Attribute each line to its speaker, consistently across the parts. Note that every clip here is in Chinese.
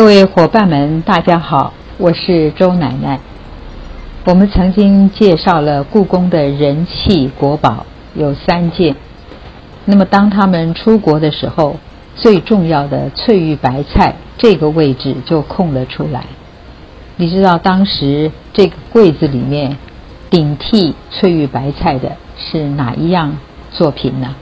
Speaker 1: 各位伙伴们，大家好，我是周奶奶。我们曾经介绍了故宫的人气国宝有三件，那么当他们出国的时候，最重要的翠玉白菜这个位置就空了出来。你知道当时这个柜子里面顶替翠玉白菜的是哪一样作品呢？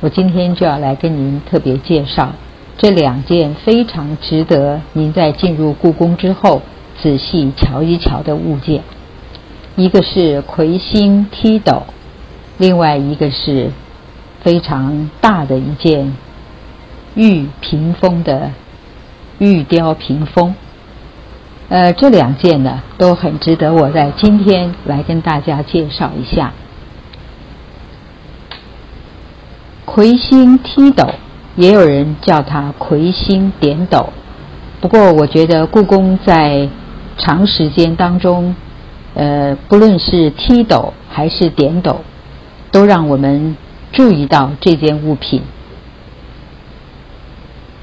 Speaker 1: 我今天就要来跟您特别介绍。这两件非常值得您在进入故宫之后仔细瞧一瞧的物件，一个是魁星梯斗，另外一个是非常大的一件玉屏风的玉雕屏风。呃，这两件呢都很值得我在今天来跟大家介绍一下。魁星梯斗。也有人叫它魁星点斗，不过我觉得故宫在长时间当中，呃，不论是梯斗还是点斗，都让我们注意到这件物品。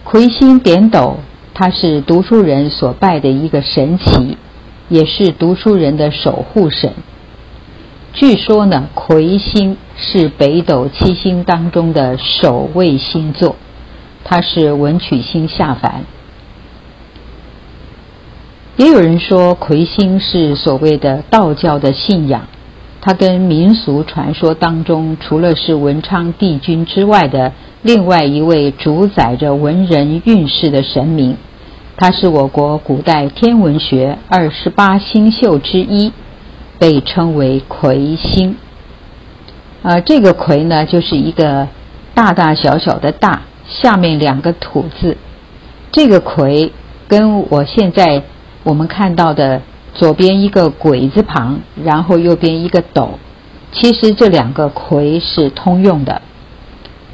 Speaker 1: 魁星点斗，它是读书人所拜的一个神奇，也是读书人的守护神。据说呢，魁星是北斗七星当中的首位星座。它是文曲星下凡，也有人说魁星是所谓的道教的信仰，它跟民俗传说当中除了是文昌帝君之外的另外一位主宰着文人运势的神明，它是我国古代天文学二十八星宿之一，被称为魁星。啊，这个魁呢，就是一个大大小小的大。下面两个土字，这个魁跟我现在我们看到的左边一个鬼字旁，然后右边一个斗，其实这两个魁是通用的。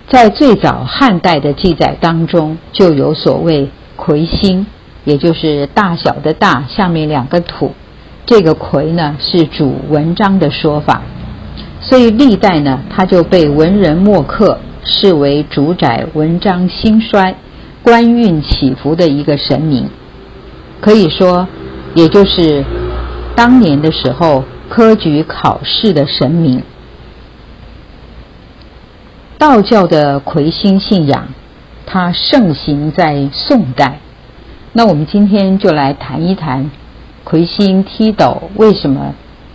Speaker 1: 在最早汉代的记载当中，就有所谓魁星，也就是大小的大下面两个土，这个魁呢是主文章的说法，所以历代呢他就被文人墨客。视为主宰文章兴衰、官运起伏的一个神明，可以说，也就是当年的时候科举考试的神明。道教的魁星信仰，它盛行在宋代。那我们今天就来谈一谈魁星踢斗为什么，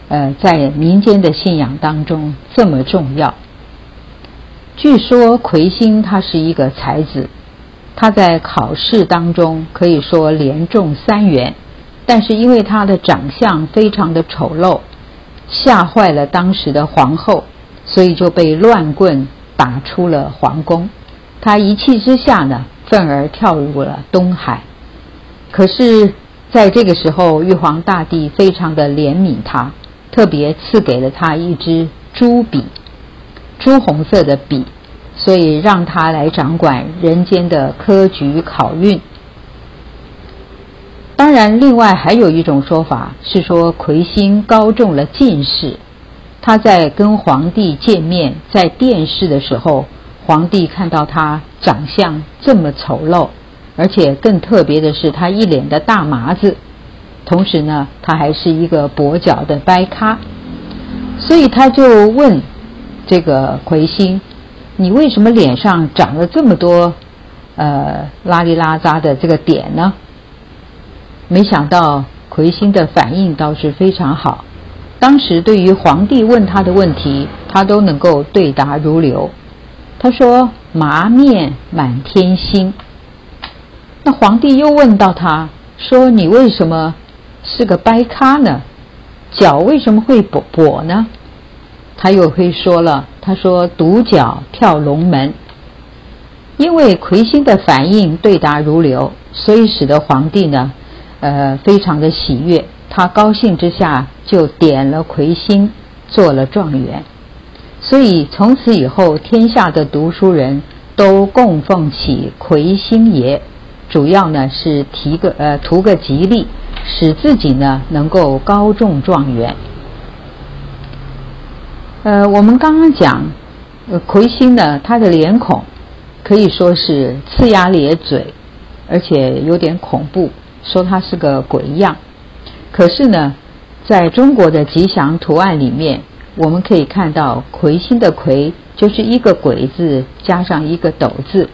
Speaker 1: 呃，在民间的信仰当中这么重要。据说魁星他是一个才子，他在考试当中可以说连中三元，但是因为他的长相非常的丑陋，吓坏了当时的皇后，所以就被乱棍打出了皇宫。他一气之下呢，愤而跳入了东海。可是，在这个时候，玉皇大帝非常的怜悯他，特别赐给了他一支朱笔。朱红色的笔，所以让他来掌管人间的科举考运。当然，另外还有一种说法是说，魁星高中了进士，他在跟皇帝见面，在殿试的时候，皇帝看到他长相这么丑陋，而且更特别的是，他一脸的大麻子，同时呢，他还是一个跛脚的掰咖，所以他就问。这个魁星，你为什么脸上长了这么多呃拉里拉扎的这个点呢？没想到魁星的反应倒是非常好。当时对于皇帝问他的问题，他都能够对答如流。他说：“麻面满天星。”那皇帝又问到他说：“你为什么是个掰咖呢？脚为什么会跛跛呢？”他又会说了，他说独角跳龙门，因为魁星的反应对答如流，所以使得皇帝呢，呃，非常的喜悦。他高兴之下就点了魁星做了状元，所以从此以后，天下的读书人都供奉起魁星爷，主要呢是提个呃图个吉利，使自己呢能够高中状元。呃，我们刚刚讲，呃，魁星呢，他的脸孔可以说是呲牙咧嘴，而且有点恐怖，说它是个鬼样。可是呢，在中国的吉祥图案里面，我们可以看到魁星的魁就是一个鬼字加上一个斗字。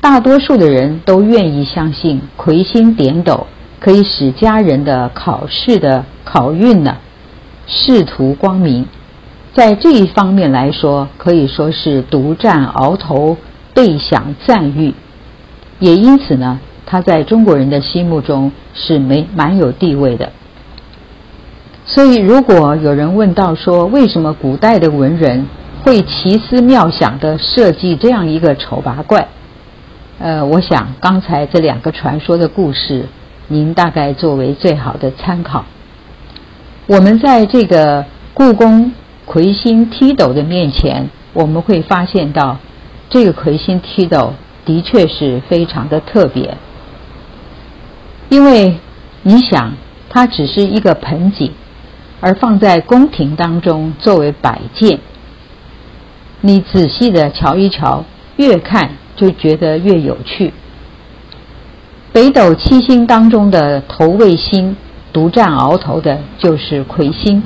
Speaker 1: 大多数的人都愿意相信魁星点斗可以使家人的考试的考运呢，仕途光明。在这一方面来说，可以说是独占鳌头，倍享赞誉。也因此呢，他在中国人的心目中是没蛮有地位的。所以，如果有人问到说，为什么古代的文人会奇思妙想的设计这样一个丑八怪？呃，我想刚才这两个传说的故事，您大概作为最好的参考。我们在这个故宫。魁星踢斗的面前，我们会发现到，这个魁星踢斗的确是非常的特别。因为你想，它只是一个盆景，而放在宫廷当中作为摆件。你仔细的瞧一瞧，越看就觉得越有趣。北斗七星当中的头卫星，独占鳌头的就是魁星。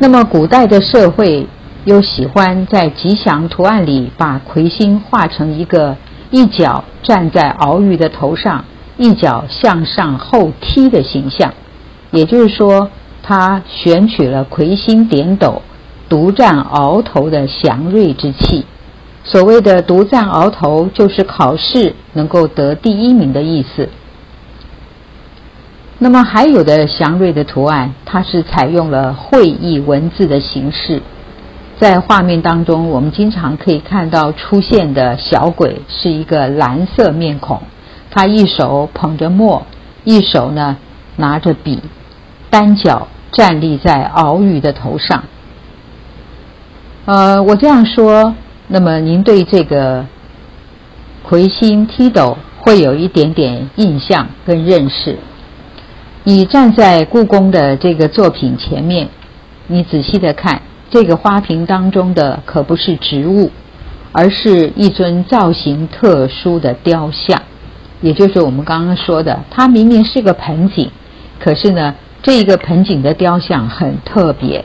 Speaker 1: 那么，古代的社会又喜欢在吉祥图案里把魁星画成一个一脚站在鳌鱼的头上，一脚向上后踢的形象。也就是说，他选取了魁星点斗、独占鳌头的祥瑞之气。所谓的独占鳌头，就是考试能够得第一名的意思。那么还有的祥瑞的图案，它是采用了会意文字的形式，在画面当中，我们经常可以看到出现的小鬼是一个蓝色面孔，他一手捧着墨，一手呢拿着笔，单脚站立在鳌鱼的头上。呃，我这样说，那么您对这个魁星踢斗会有一点点印象跟认识。你站在故宫的这个作品前面，你仔细的看，这个花瓶当中的可不是植物，而是一尊造型特殊的雕像，也就是我们刚刚说的，它明明是个盆景，可是呢，这一个盆景的雕像很特别。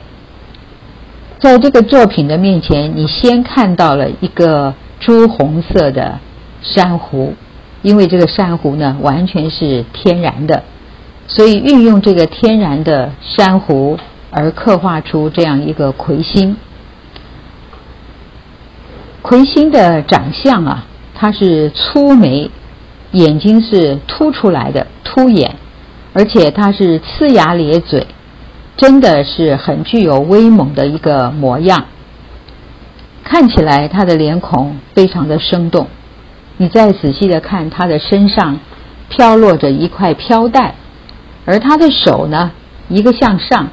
Speaker 1: 在这个作品的面前，你先看到了一个朱红色的珊瑚，因为这个珊瑚呢，完全是天然的。所以运用这个天然的珊瑚而刻画出这样一个魁星。魁星的长相啊，它是粗眉，眼睛是凸出来的凸眼，而且它是呲牙咧嘴，真的是很具有威猛的一个模样。看起来他的脸孔非常的生动。你再仔细的看他的身上，飘落着一块飘带。而他的手呢，一个向上，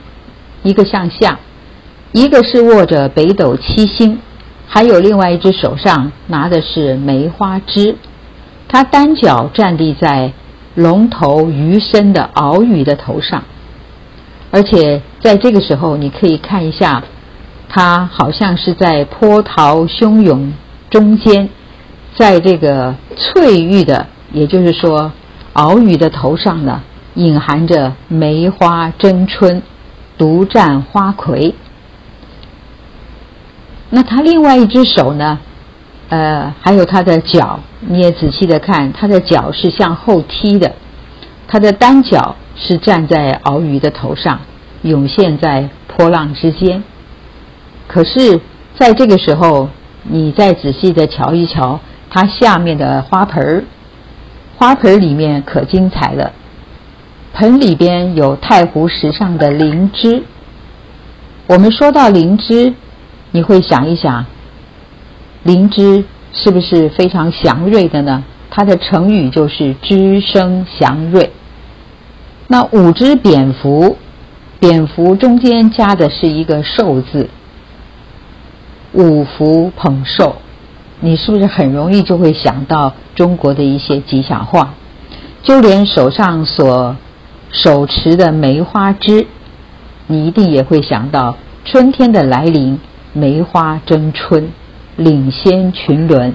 Speaker 1: 一个向下，一个是握着北斗七星，还有另外一只手上拿的是梅花枝。他单脚站立在龙头鱼身的鳌鱼的头上，而且在这个时候，你可以看一下，他好像是在波涛汹涌中间，在这个翠玉的，也就是说鳌鱼的头上呢。隐含着梅花争春，独占花魁。那他另外一只手呢？呃，还有他的脚，你也仔细的看，他的脚是向后踢的，他的单脚是站在鳌鱼的头上，涌现在波浪之间。可是，在这个时候，你再仔细的瞧一瞧，它下面的花盆儿，花盆儿里面可精彩了。盆里边有太湖石上的灵芝。我们说到灵芝，你会想一想，灵芝是不是非常祥瑞的呢？它的成语就是“芝生祥瑞”。那五只蝙蝠，蝙蝠中间加的是一个“寿”字，五福捧寿，你是不是很容易就会想到中国的一些吉祥话？就连手上所手持的梅花枝，你一定也会想到春天的来临，梅花争春，领先群伦。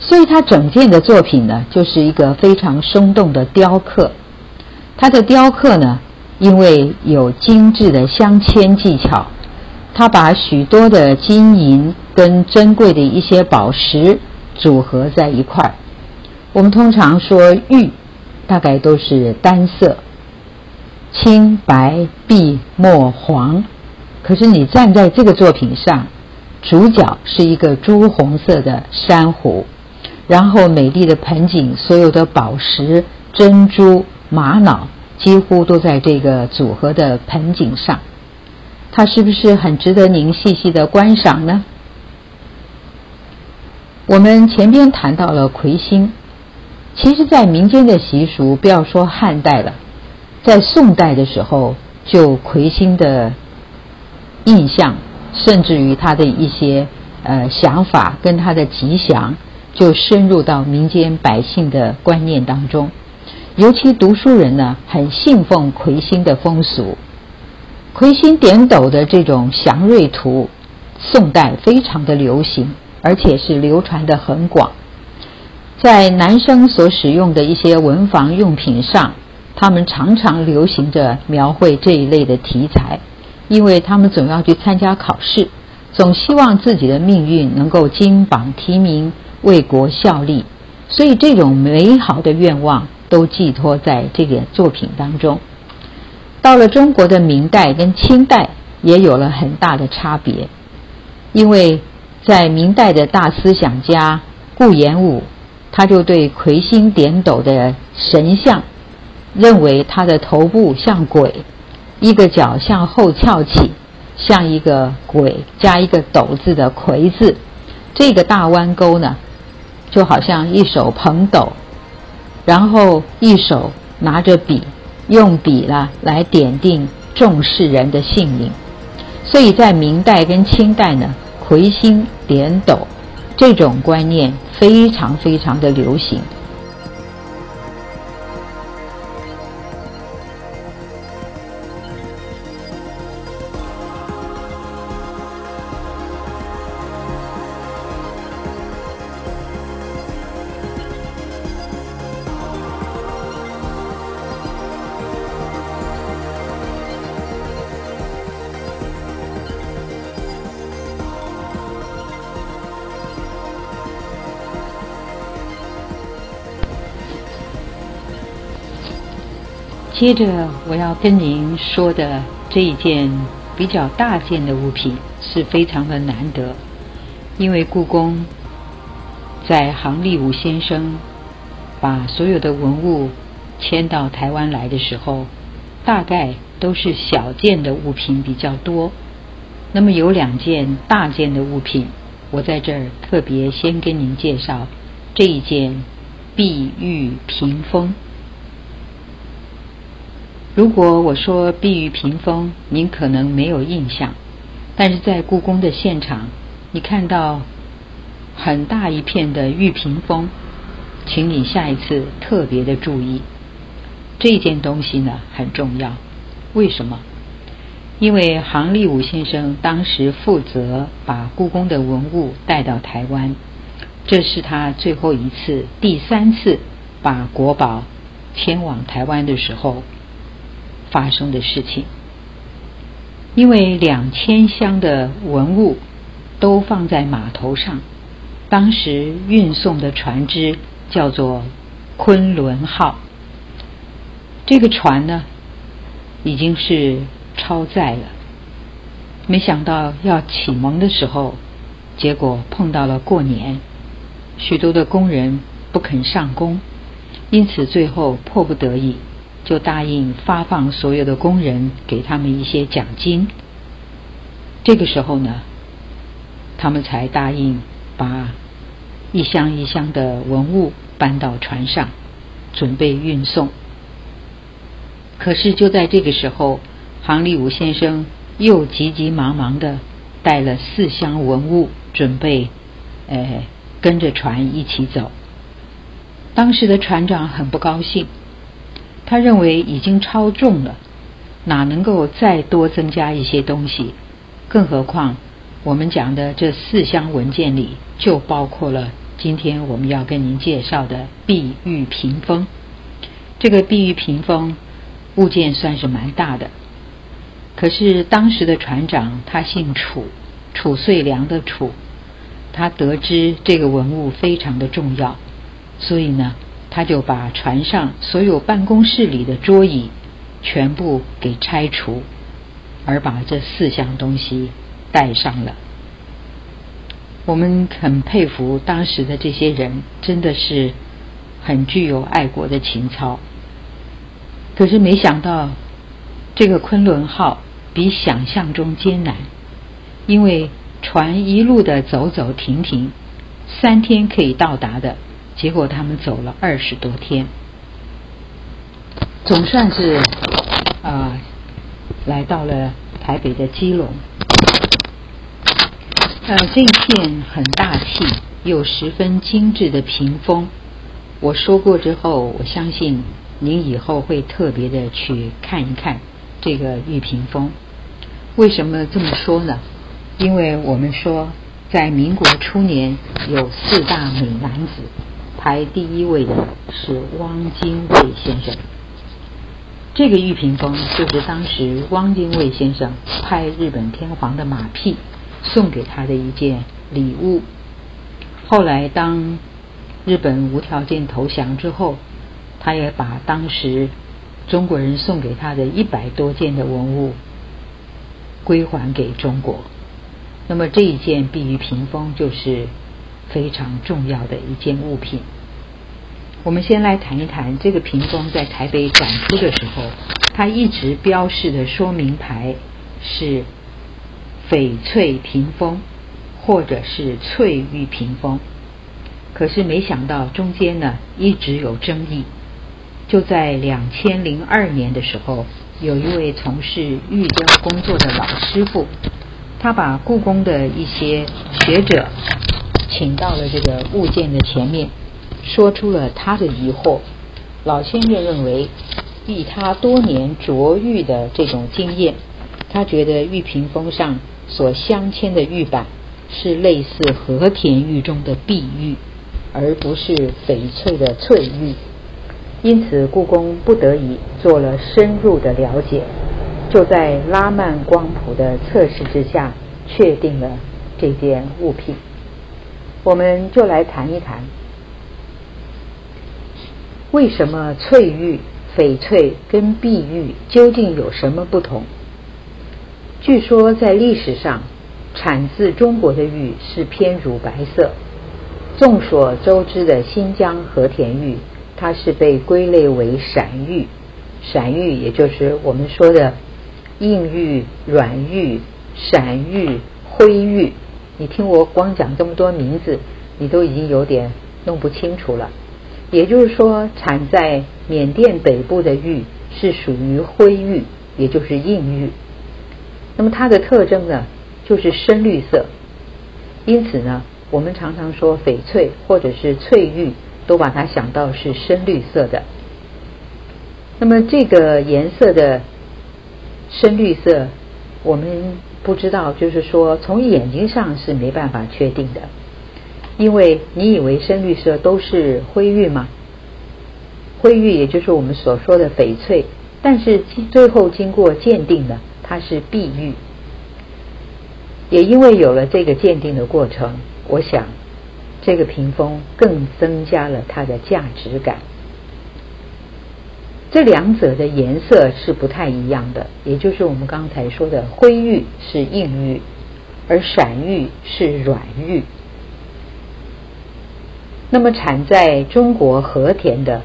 Speaker 1: 所以他整件的作品呢，就是一个非常生动的雕刻。它的雕刻呢，因为有精致的镶嵌技巧，它把许多的金银跟珍贵的一些宝石组合在一块儿。我们通常说玉，大概都是单色，青白碧墨黄。可是你站在这个作品上，主角是一个朱红色的珊瑚，然后美丽的盆景，所有的宝石、珍珠、玛瑙几乎都在这个组合的盆景上。它是不是很值得您细细的观赏呢？我们前边谈到了魁星。其实，在民间的习俗，不要说汉代了，在宋代的时候，就魁星的印象，甚至于他的一些呃想法跟他的吉祥，就深入到民间百姓的观念当中。尤其读书人呢，很信奉魁星的风俗。魁星点斗的这种祥瑞图，宋代非常的流行，而且是流传的很广。在男生所使用的一些文房用品上，他们常常流行着描绘这一类的题材，因为他们总要去参加考试，总希望自己的命运能够金榜题名，为国效力，所以这种美好的愿望都寄托在这个作品当中。到了中国的明代跟清代，也有了很大的差别，因为在明代的大思想家顾炎武。他就对魁星点斗的神像，认为他的头部像鬼，一个脚向后翘起，像一个鬼加一个斗字的魁字。这个大弯钩呢，就好像一手捧斗，然后一手拿着笔，用笔呢来点定重视人的性命。所以在明代跟清代呢，魁星点斗。这种观念非常非常的流行。接着我要跟您说的这一件比较大件的物品是非常的难得，因为故宫在杭立武先生把所有的文物迁到台湾来的时候，大概都是小件的物品比较多。那么有两件大件的物品，我在这儿特别先跟您介绍这一件碧玉屏风。如果我说碧玉屏风，您可能没有印象，但是在故宫的现场，你看到很大一片的玉屏风，请你下一次特别的注意，这件东西呢很重要。为什么？因为杭立武先生当时负责把故宫的文物带到台湾，这是他最后一次、第三次把国宝迁往台湾的时候。发生的事情，因为两千箱的文物都放在码头上，当时运送的船只叫做“昆仑号”。这个船呢，已经是超载了。没想到要启蒙的时候，结果碰到了过年，许多的工人不肯上工，因此最后迫不得已。就答应发放所有的工人，给他们一些奖金。这个时候呢，他们才答应把一箱一箱的文物搬到船上，准备运送。可是就在这个时候，杭立武先生又急急忙忙的带了四箱文物，准备呃跟着船一起走。当时的船长很不高兴。他认为已经超重了，哪能够再多增加一些东西？更何况我们讲的这四箱文件里就包括了今天我们要跟您介绍的碧玉屏风。这个碧玉屏风物件算是蛮大的，可是当时的船长他姓楚，楚遂良的楚，他得知这个文物非常的重要，所以呢，他就把船上所有办公室里的桌椅全部给拆除，而把这四项东西带上了。我们很佩服当时的这些人，真的是很具有爱国的情操。可是没想到，这个昆仑号比想象中艰难，因为船一路的走走停停，三天可以到达的，结果他们走了二十多天，总算是啊来到了台北的基隆。呃，这片很大气又十分精致的屏风，我说过之后，我相信您以后会特别的去看一看这个玉屏风。为什么这么说呢？因为我们说，在民国初年有四大美男子，排第一位的是汪精卫先生。这个玉屏风就是当时汪精卫先生拍日本天皇的马屁。送给他的一件礼物。后来，当日本无条件投降之后，他也把当时中国人送给他的一百多件的文物归还给中国。那么这一件碧玉屏风就是非常重要的一件物品。我们先来谈一谈这个屏风在台北展出的时候，它一直标示的说明牌是。翡翠屏风，或者是翠玉屏风，可是没想到中间呢一直有争议。就在两千零二年的时候，有一位从事玉雕工作的老师傅，他把故宫的一些学者请到了这个物件的前面，说出了他的疑惑。老先生认为，以他多年琢玉的这种经验，他觉得玉屏风上。所镶嵌的玉板是类似和田玉中的碧玉，而不是翡翠的翠玉。因此，故宫不得已做了深入的了解，就在拉曼光谱的测试之下，确定了这件物品。我们就来谈一谈，为什么翠玉、翡翠跟碧玉究竟有什么不同？据说在历史上，产自中国的玉是偏乳白色。众所周知的新疆和田玉，它是被归类为闪玉。闪玉也就是我们说的硬玉、软玉、闪玉、灰玉。你听我光讲这么多名字，你都已经有点弄不清楚了。也就是说，产在缅甸北部的玉是属于灰玉，也就是硬玉。那么它的特征呢，就是深绿色。因此呢，我们常常说翡翠或者是翠玉，都把它想到是深绿色的。那么这个颜色的深绿色，我们不知道，就是说从眼睛上是没办法确定的。因为你以为深绿色都是灰玉吗？灰玉也就是我们所说的翡翠，但是最后经过鉴定的。它是碧玉，也因为有了这个鉴定的过程，我想这个屏风更增加了它的价值感。这两者的颜色是不太一样的，也就是我们刚才说的灰玉是硬玉，而闪玉是软玉。那么产在中国和田的，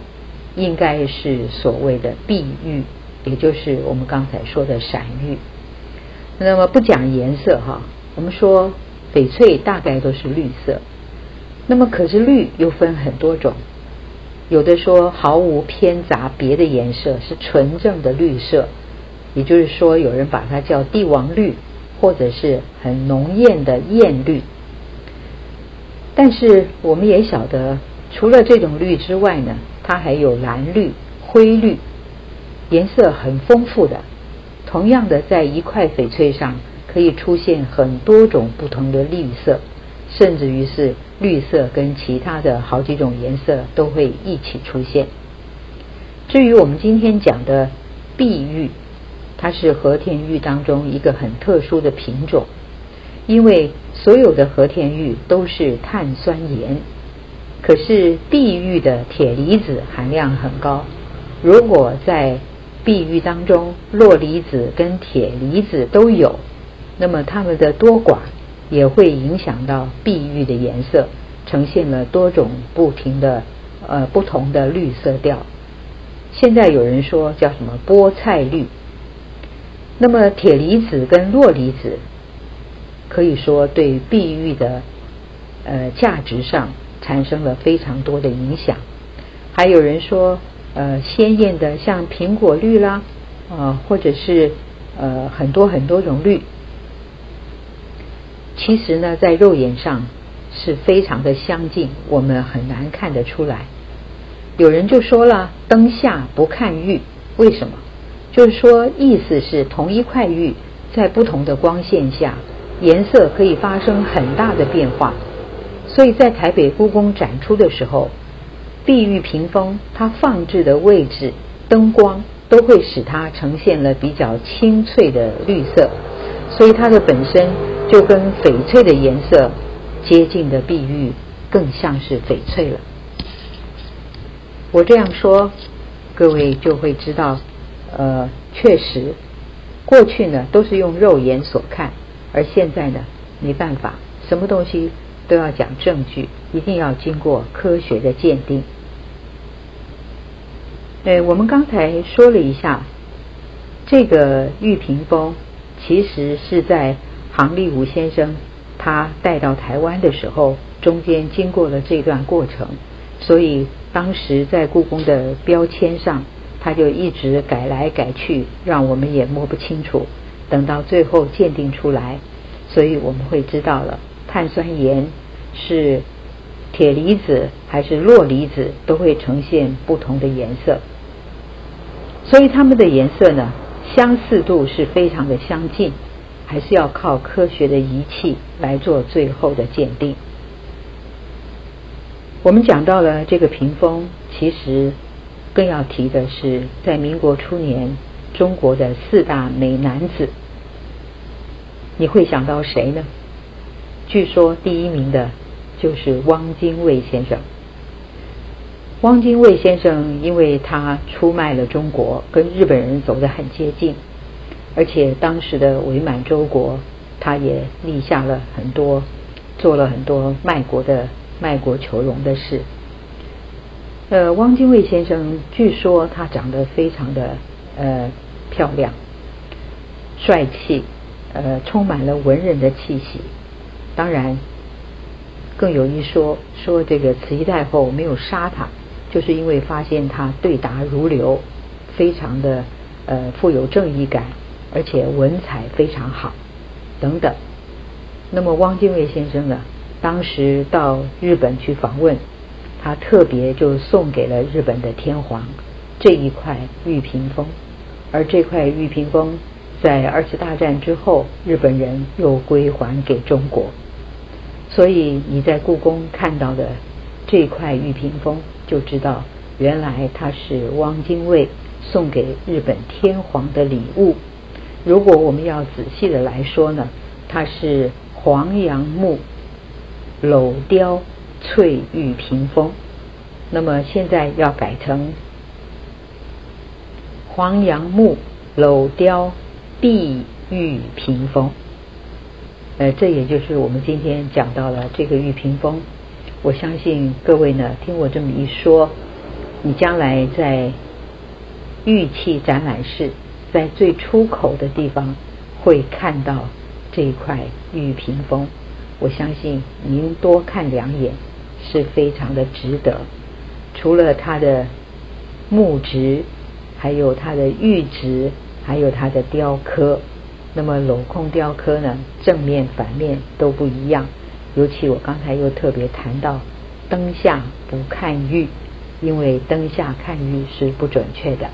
Speaker 1: 应该是所谓的碧玉。也就是我们刚才说的闪玉，那么不讲颜色哈，我们说翡翠大概都是绿色，那么可是绿又分很多种，有的说毫无偏杂别的颜色是纯正的绿色，也就是说有人把它叫帝王绿，或者是很浓艳的艳绿，但是我们也晓得，除了这种绿之外呢，它还有蓝绿、灰绿。颜色很丰富的，同样的，在一块翡翠上可以出现很多种不同的绿色，甚至于是绿色跟其他的好几种颜色都会一起出现。至于我们今天讲的碧玉，它是和田玉当中一个很特殊的品种，因为所有的和田玉都是碳酸盐，可是碧玉的铁离子含量很高。如果在碧玉当中铬离子跟铁离子都有，那么它们的多寡也会影响到碧玉的颜色，呈现了多种不停的呃不同的绿色调。现在有人说叫什么菠菜绿。那么铁离子跟铬离子可以说对碧玉的呃价值上产生了非常多的影响。还有人说呃鲜艳的像苹果绿啦啊，或者是呃很多很多种绿，其实呢在肉眼上是非常的相近，我们很难看得出来。有人就说了，灯下不看玉，为什么？就是说，意思是同一块玉在不同的光线下，颜色可以发生很大的变化。所以在台北故宫展出的时候，碧玉屏风它放置的位置、灯光都会使它呈现了比较清脆的绿色，所以它的本身就跟翡翠的颜色接近的碧玉更像是翡翠了。我这样说，各位就会知道，呃，确实，过去呢都是用肉眼所看，而现在呢没办法，什么东西都要讲证据，一定要经过科学的鉴定。呃，我们刚才说了一下，这个玉屏风其实是在杭立武先生他带到台湾的时候，中间经过了这段过程，所以。当时在故宫的标签上，他就一直改来改去，让我们也摸不清楚。等到最后鉴定出来，所以我们会知道了，碳酸盐是铁离子还是铬离子，都会呈现不同的颜色。所以它们的颜色呢，相似度是非常的相近，还是要靠科学的仪器来做最后的鉴定。我们讲到了这个屏风，其实更要提的是，在民国初年，中国的四大美男子，你会想到谁呢？据说第一名的就是汪精卫先生。汪精卫先生，因为他出卖了中国，跟日本人走得很接近，而且当时的伪满洲国，他也立下了很多，做了很多卖国的。卖国求荣的事。呃，汪精卫先生据说他长得非常的呃漂亮、帅气，呃，充满了文人的气息。当然，更有一说，说这个慈禧太后没有杀他，就是因为发现他对答如流，非常的呃富有正义感，而且文采非常好等等。那么，汪精卫先生呢？当时到日本去访问，他特别就送给了日本的天皇这一块玉屏风，而这块玉屏风在二次大战之后，日本人又归还给中国。所以你在故宫看到的这块玉屏风，就知道原来它是汪精卫送给日本天皇的礼物。如果我们要仔细的来说呢，它是黄杨木。镂雕翠玉屏风，那么现在要改成黄杨木镂雕碧玉屏风。呃，这也就是我们今天讲到了这个玉屏风。我相信各位呢，听我这么一说，你将来在玉器展览室，在最出口的地方会看到这一块玉屏风。我相信您多看两眼是非常的值得。除了它的木质，还有它的玉质，还有它的雕刻。那么镂空雕刻呢，正面反面都不一样。尤其我刚才又特别谈到，灯下不看玉，因为灯下看玉是不准确的。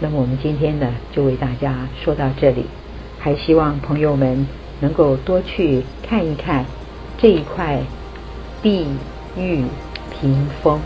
Speaker 1: 那么我们今天呢，就为大家说到这里，还希望朋友们。能够多去看一看这一块碧玉屏风。